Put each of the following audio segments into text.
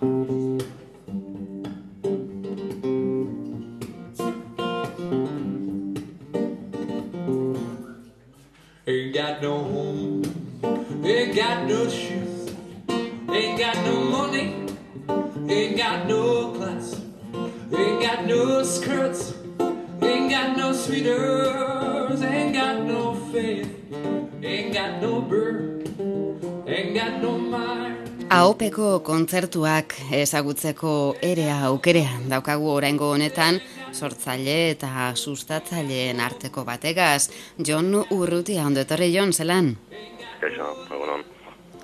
Ain't got no home, ain't got no shoes, ain't got no money, ain't got no class, ain't got no skirts, ain't got no sweaters, ain't got no faith, ain't got no bird, ain't got no mind. Aopeko kontzertuak ezagutzeko erea aukerean daukagu oraingo honetan sortzaile eta sustatzaileen arteko bategaz. Jon Urrutia, ondo etorri Jon, zelan? Kaixo, egunon.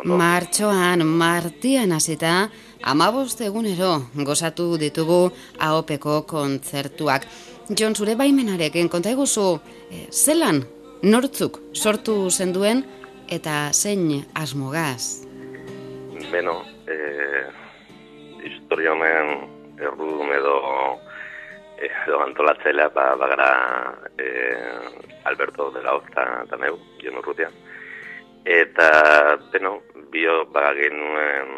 Martxoan, martian hasita, amabost egunero gozatu ditugu aopeko kontzertuak. Jon, zure baimenarekin, konta eguzu, eh, zelan, nortzuk sortu zenduen eta zein asmogaz? Beno, eh, historia honen errudun edo edo antolatzailea ba, bagara eh, Alberto de la Hoz eta neu, Jon Urrutia. Eta, beno, bio ba genuen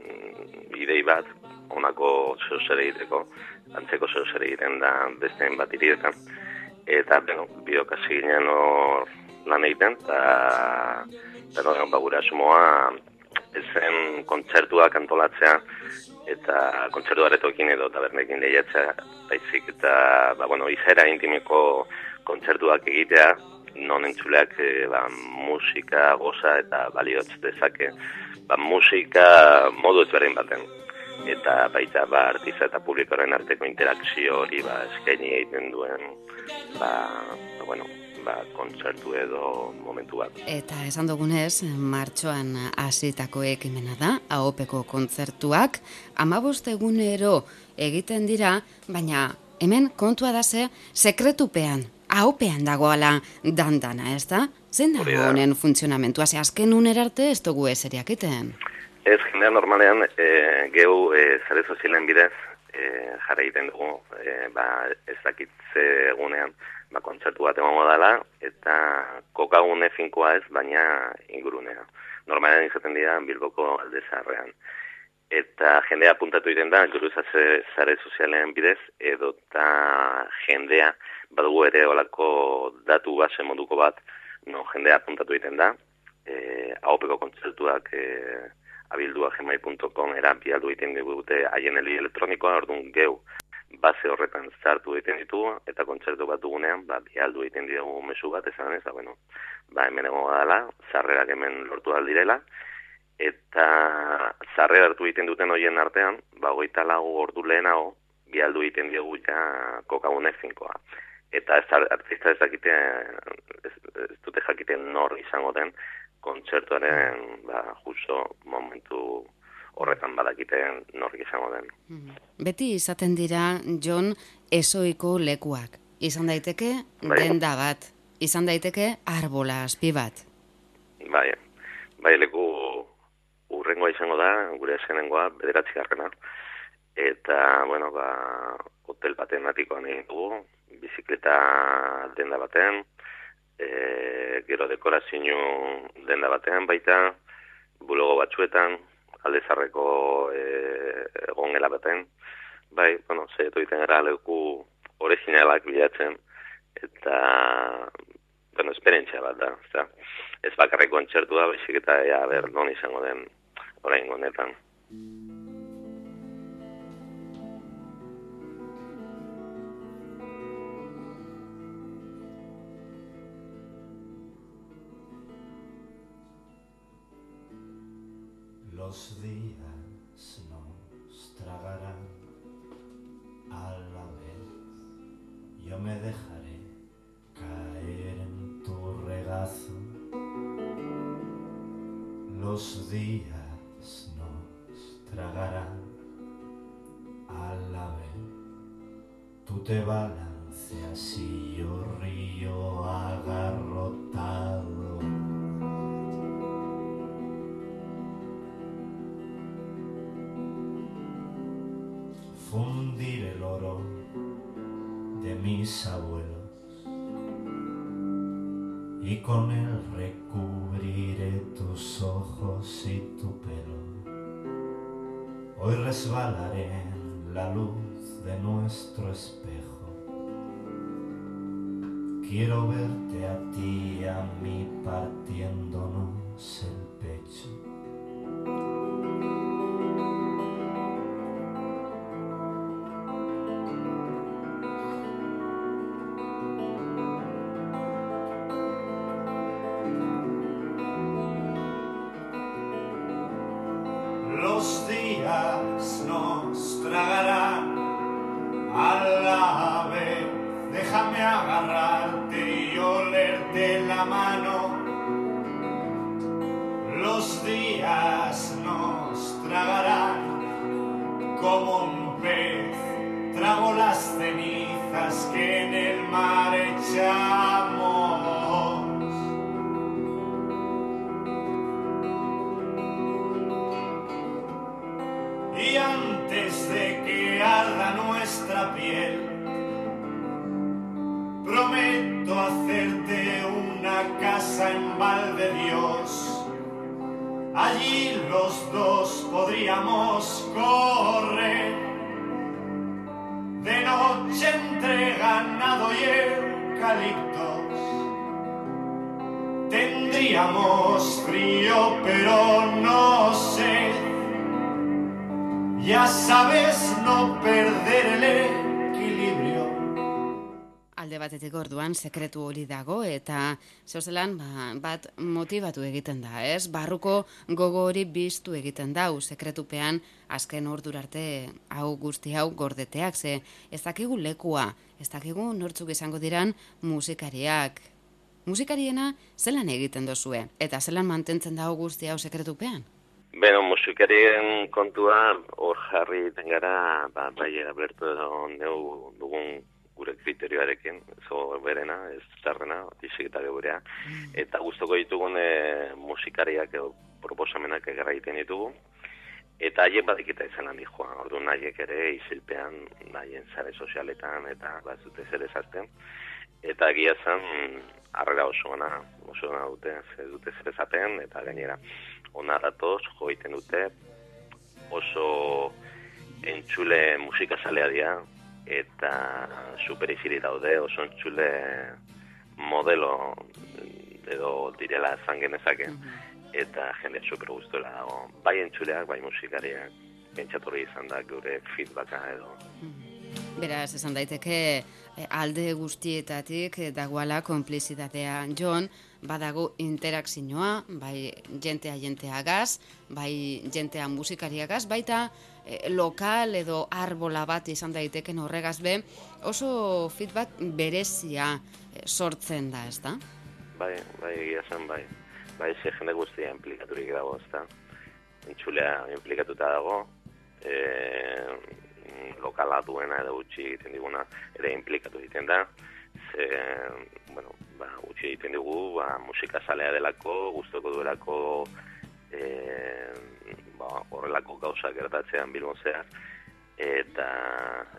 mm, idei bat, honako zeozere egiteko, antzeko zeozere egiten da besteen bat irietan. Eta, beno, bio kasi ginen hor lan egiten, eta, beno, ba, gure asumoa, ezen kontzertuak antolatzea, eta kontzertu aretokin edo tabernekin lehiatzea, baizik eta, ba, bueno, izera intimiko kontzertuak egitea, non entzuleak e, ba, musika goza eta baliotz dezake, ba, musika modu ezberdin baten. Eta baita ba, artiza eta publikoaren arteko interakzio hori ba, eskaini egiten duen ba, ba, bueno, ba, kontzertu edo momentu bat. Eta esan dugunez, martxoan hasitako ekimena da, aopeko kontzertuak, amabost egunero egiten dira, baina hemen kontua da ze, sekretupean, aopean dagoala dandana, ez da? Zein dago honen funtzionamentua, ze azken unera arte ez dugu eseriak iten. Ez, jendea normalean, e, gehu e, zare sozialen bidez, e, jarra egiten dugu, e, ba, ez dakitze egunean, ba, kontzertu bat emango dela, eta kokagune finkoa ez, baina ingurunea. Normalean izaten dira Bilboko alde zaharrean. Eta jendea apuntatu egiten da, guruzatze zare sozialen bidez, edo eta jendea, badugu ere olako datu base moduko bat, no, jendea apuntatu egiten da, e, aopeko kontzertuak e, abildua gmail.com era bialdu egiten digute haien heli elektronikoa, orduan geu base horretan zartu egiten ditugu, eta kontzertu bat dugunean, ba, bialdu egiten ditugu mesu bat, esan ez, da, bueno, ba, hemen egongo dela, zarrerak hemen lortu aldirela, eta zarre hartu egiten duten hoien artean, ba, goita lagu ordu lehenago, bialdu egiten diegu ja kokagune finkoa. Eta ez artista ez dakite, ez, ez dute jakiten nor izango den, kontzertuaren ba, justo momentu horretan badakiten nor izango den. Beti izaten dira, Jon, ezoiko lekuak. Izan daiteke, Bai. denda bat. Izan daiteke, arbola azpi bat. Bai, bai leku urrengoa izango da, gure esenengoa, bederatzi garrena. Eta, bueno, ba, hotel baten atikoan egin dugu, bizikleta denda baten, e, gero dekorazio denda batean baita, bulogo batzuetan, aldezarreko e, egongela baten, bai, bueno, zeitu egiten gara leku originalak bilatzen, eta, bueno, esperientzia bat da, ezta. Ez bakarrik kontzertua, baizik eta ea ber non izango den orain honetan. Los días nos tragarán a la vez. Yo me dejaré caer en tu regazo. Los días nos tragarán a la vez. Tú te balanceas y yo río agarrotado. De mis abuelos y con él recubriré tus ojos y tu pelo. Hoy resbalaré en la luz de nuestro espejo. Quiero verte a ti y a mí partiéndonos el pecho. Olerte la mano. Los días nos tragarán Tendríamos frío, pero no sé. Ya sabes no perder el equilibrio. Alde batetik orduan sekretu hori dago eta zozelan ba, bat motivatu egiten da, ez? Barruko gogo hori biztu egiten dau sekretupean azken ordura arte hau guzti hau gordeteak, ze ez dakigu lekua, ez dakigu nortzuk izango diran musikariak. Musikariena zelan egiten dozue eta zelan mantentzen dago guzti hau sekretupean? Beno, musikarien kontua hor jarri egiten gara, ba, bai abertu edo neu dugun gure kriterioarekin, zo berena, ez zarrena, tisik eta geurea. Eta guztoko ditugun e, musikariak edo proposamenak egarra egiten ditugu. Eta haiek badikita izan handi joan, orduan haiek ere isilpean, haien zare sozialetan eta bat dute zer ezazten. Eta egia zen, arrera oso ona, oso ona dute, ez dute zer ezaten, eta gainera, ona datoz, jo egiten dute, oso entzule musikazalea dira, eta super iziri daude, oso entzule modelo edo direla esan genezake, eta jende super guztuela dago. Bai entzuleak, bai musikariak, pentsatorri izan da gure feedbacka edo. Beraz, esan daiteke eh, alde guztietatik eh, dagoala konplizitatea Jon, badago interakzioa, bai jentea jenteagaz, bai jentea musikariagaz, baita eh, lokal edo arbola bat izan daiteken horregaz be, oso feedback berezia sortzen da, ezta? Bai, bai, egia zen, bai. Bai, ze jende guztia implikaturik dago, ezta. Entzulea implikatuta dago, e, lokala duena edo utzi egiten diguna ere implikatu egiten da. Ze, bueno, ba, utzi egiten dugu, ba, musika zalea delako, guztoko duelako e, ba, horrelako gauza gertatzean bilbon zehar. Eta,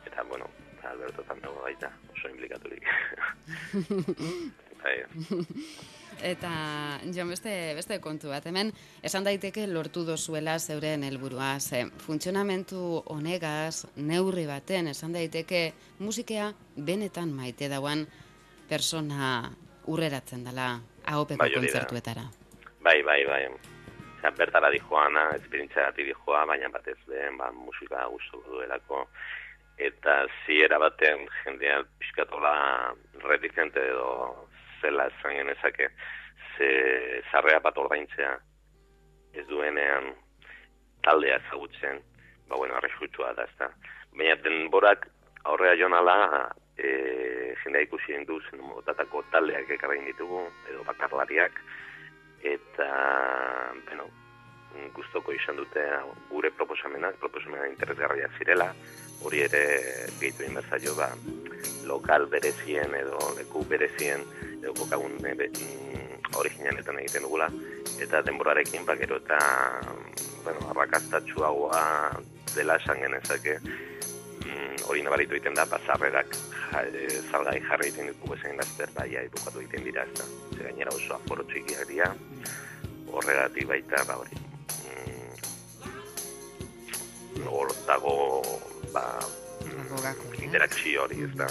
eta, bueno, Alberto dago baita, oso implikaturik. bai. Eta, jo, beste, beste kontu bat, hemen, esan daiteke lortu dozuela zeuren helburua, ze funtzionamentu honegaz, neurri baten, esan daiteke musikea benetan maite dauan persona urreratzen dela ahopeko Bai, kontzertuetara. Bai, bai, bai. Osea, bertara dijoana, esperientziagatik dijoa, baina batez den, ba, musika gustu duelako. Eta ziera baten jendea pixkatola reticente edo zela esan genezake, ze zarrea bat ordaintzea ez duenean taldea ezagutzen, ba, bueno, arriskutsua da, ezta. Baina denborak aurrea joan ala, e, jendea ikusi du zen motatako taldeak ekarrein ditugu, edo bakarlariak, eta, bueno, gustoko izan dute gure proposamenak, proposamenak interesgarriak zirela, hori ere gehitu inbertzaio ba, lokal berezien edo leku berezien edo kokagun e, be, mm, originanetan egiten dugula, eta denborarekin ba, gero eta bueno, arrakastatxuagoa dela esan genezake, mm, hori nabaritu egiten da, bazarrerak ja, e, salgai jarri egiten ditugu ezen laster baia bukatu egiten dira, ez da. Ze gainera oso aforo txikiak dira, horregatik baita, ba hori, mm, dago ba, eh? interakzio hori, ez da.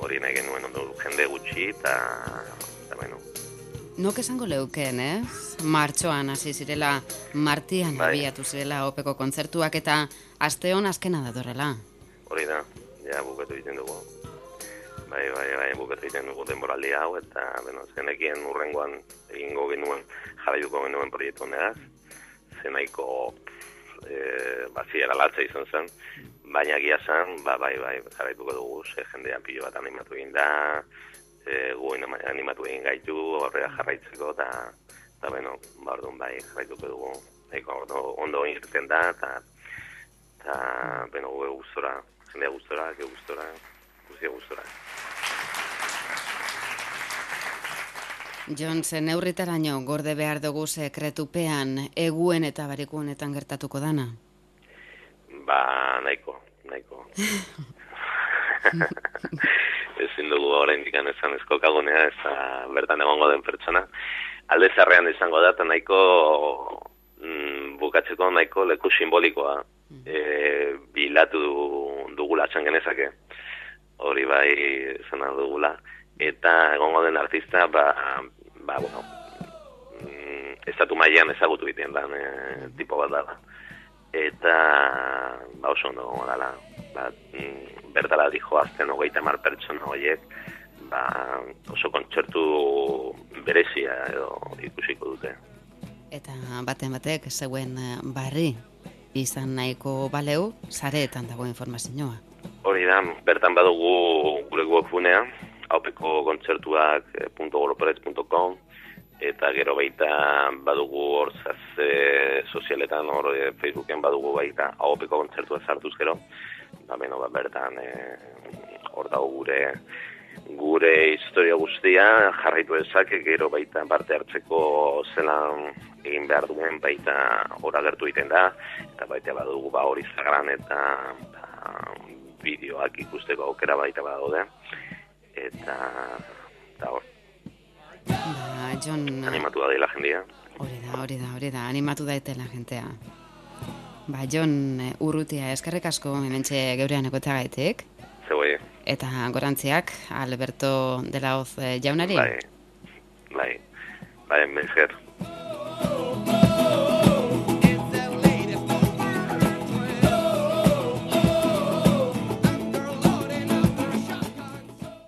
Hori nahi genuen ondo jende gutxi, eta, eta bueno, Nok esango leuken, ez? Martxoan hasi zirela, martian Bai. abiatu zirela opeko kontzertuak eta aste hon azkena datorrela. hori da, ja bukatu egiten dugu. Bai, bai, bai, bukatu egiten dugu denboraldi hau, eta, bueno, zenekien urrengoan egingo genuen, jarraituko genuen proiektu honegaz, zenaiko e, baziera latza izan zen, baina egia zen, ba, bai, bai, jarraituko dugu, ze jendea pilo bat animatu egin da, e, gu anima- animatu egin gaitu, horrela jarraitzeko, eta, eta, bueno, ba, orduan bai, jarraituko dugu, nahiko ondo, ondo irten da, eta, eta, bueno, gu gustora, jendea gustora, ge gustora, guztia gustora. Jon, ze neurritaraino gorde behar dugu sekretupean eguen eta barikuenetan gertatuko dana. Ba, nahiko, nahiko. Ezin dugu orain dikan esan eskokagunea, ez da bertan egongo den pertsona. Alde zarrean izango da, eta nahiko mm, bukatzeko nahiko leku simbolikoa e, bilatu dugula txan genezake. Hori bai esan ahal dugula. Eta egongo den artista, ba, ba bueno, mm, estatu mailan ezagutu egiten dan e, tipo bat dela eta ba oso ondo dala. Ba, mm, bertala dijo azten hogeita mar pertsona horiek ba, oso kontzertu berezia edo ikusiko dute. Eta baten batek zeuen eh, barri izan nahiko baleu, sareetan dago informazioa. hori da, bertan badugu gure webgunea haupeko kontzertuak eh, .goloperez.com eta gero baita badugu hor zaz sozialetan hor eh, Facebooken badugu baita haupeko kontzertua sartuz gero ba, beno, ba, bertan eh, hor dago gure gure historia guztia jarraitu dezake gero baita parte hartzeko zelan egin behar duen baita hor agertu egiten da eta baita badugu ba hori zagran eta ba, bideoak ikusteko aukera baita badaude eta eta hor Ba, Jon, animatu da dela jendia hori da, hori da, hori da, animatu daitela jentea. Ba, Jon, eh, urrutia, eskerrik asko hementxe geurean egotagaitik. zegoe Eta gorantziak, Alberto de la Hoz eh, jaunari. bai bai bai mesker